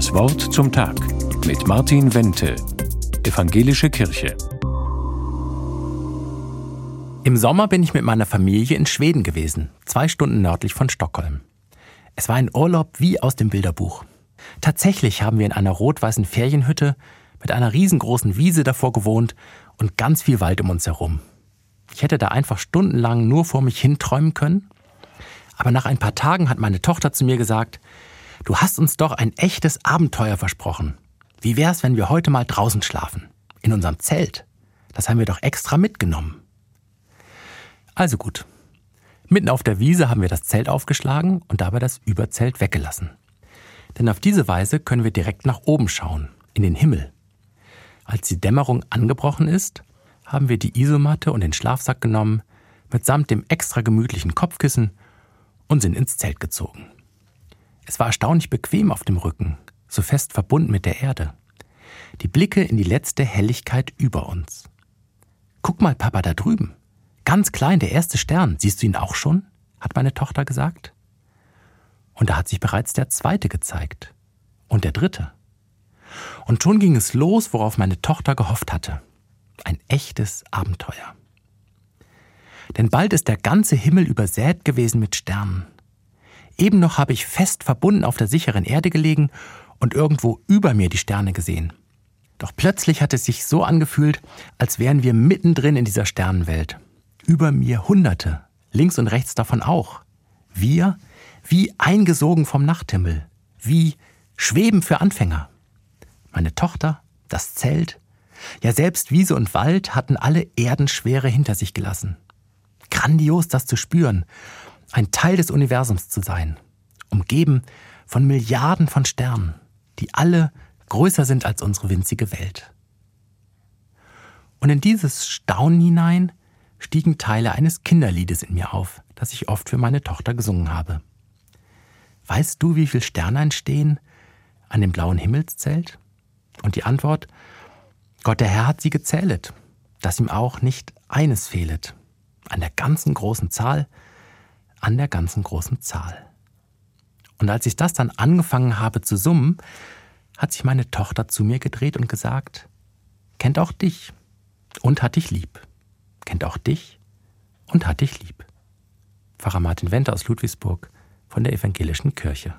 Das Wort zum Tag mit Martin Wente, Evangelische Kirche. Im Sommer bin ich mit meiner Familie in Schweden gewesen, zwei Stunden nördlich von Stockholm. Es war ein Urlaub wie aus dem Bilderbuch. Tatsächlich haben wir in einer rot-weißen Ferienhütte mit einer riesengroßen Wiese davor gewohnt und ganz viel Wald um uns herum. Ich hätte da einfach stundenlang nur vor mich hinträumen können. Aber nach ein paar Tagen hat meine Tochter zu mir gesagt, du hast uns doch ein echtes Abenteuer versprochen. Wie wär's, wenn wir heute mal draußen schlafen? In unserem Zelt. Das haben wir doch extra mitgenommen. Also gut. Mitten auf der Wiese haben wir das Zelt aufgeschlagen und dabei das Überzelt weggelassen. Denn auf diese Weise können wir direkt nach oben schauen, in den Himmel. Als die Dämmerung angebrochen ist, haben wir die Isomatte und den Schlafsack genommen, mitsamt dem extra gemütlichen Kopfkissen und sind ins Zelt gezogen. Es war erstaunlich bequem auf dem Rücken, so fest verbunden mit der Erde. Die Blicke in die letzte Helligkeit über uns. Guck mal, Papa, da drüben. Ganz klein, der erste Stern. Siehst du ihn auch schon? hat meine Tochter gesagt. Und da hat sich bereits der zweite gezeigt. Und der dritte. Und schon ging es los, worauf meine Tochter gehofft hatte. Ein echtes Abenteuer. Denn bald ist der ganze Himmel übersät gewesen mit Sternen. Eben noch habe ich fest verbunden auf der sicheren Erde gelegen und irgendwo über mir die Sterne gesehen. Doch plötzlich hat es sich so angefühlt, als wären wir mittendrin in dieser Sternenwelt. Über mir Hunderte, links und rechts davon auch. Wir wie eingesogen vom Nachthimmel, wie Schweben für Anfänger. Meine Tochter, das Zelt, ja selbst Wiese und Wald hatten alle Erdenschwere hinter sich gelassen. Grandios das zu spüren, ein Teil des Universums zu sein, umgeben von Milliarden von Sternen, die alle größer sind als unsere winzige Welt. Und in dieses Staunen hinein stiegen Teile eines Kinderliedes in mir auf, das ich oft für meine Tochter gesungen habe. Weißt du, wie viele Sterne entstehen an dem blauen Himmelszelt? Und die Antwort, Gott der Herr hat sie gezählet, dass ihm auch nicht eines fehlet. An der ganzen großen Zahl, an der ganzen großen Zahl. Und als ich das dann angefangen habe zu summen, hat sich meine Tochter zu mir gedreht und gesagt, kennt auch dich und hat dich lieb. Kennt auch dich und hat dich lieb. Pfarrer Martin Wenter aus Ludwigsburg von der Evangelischen Kirche.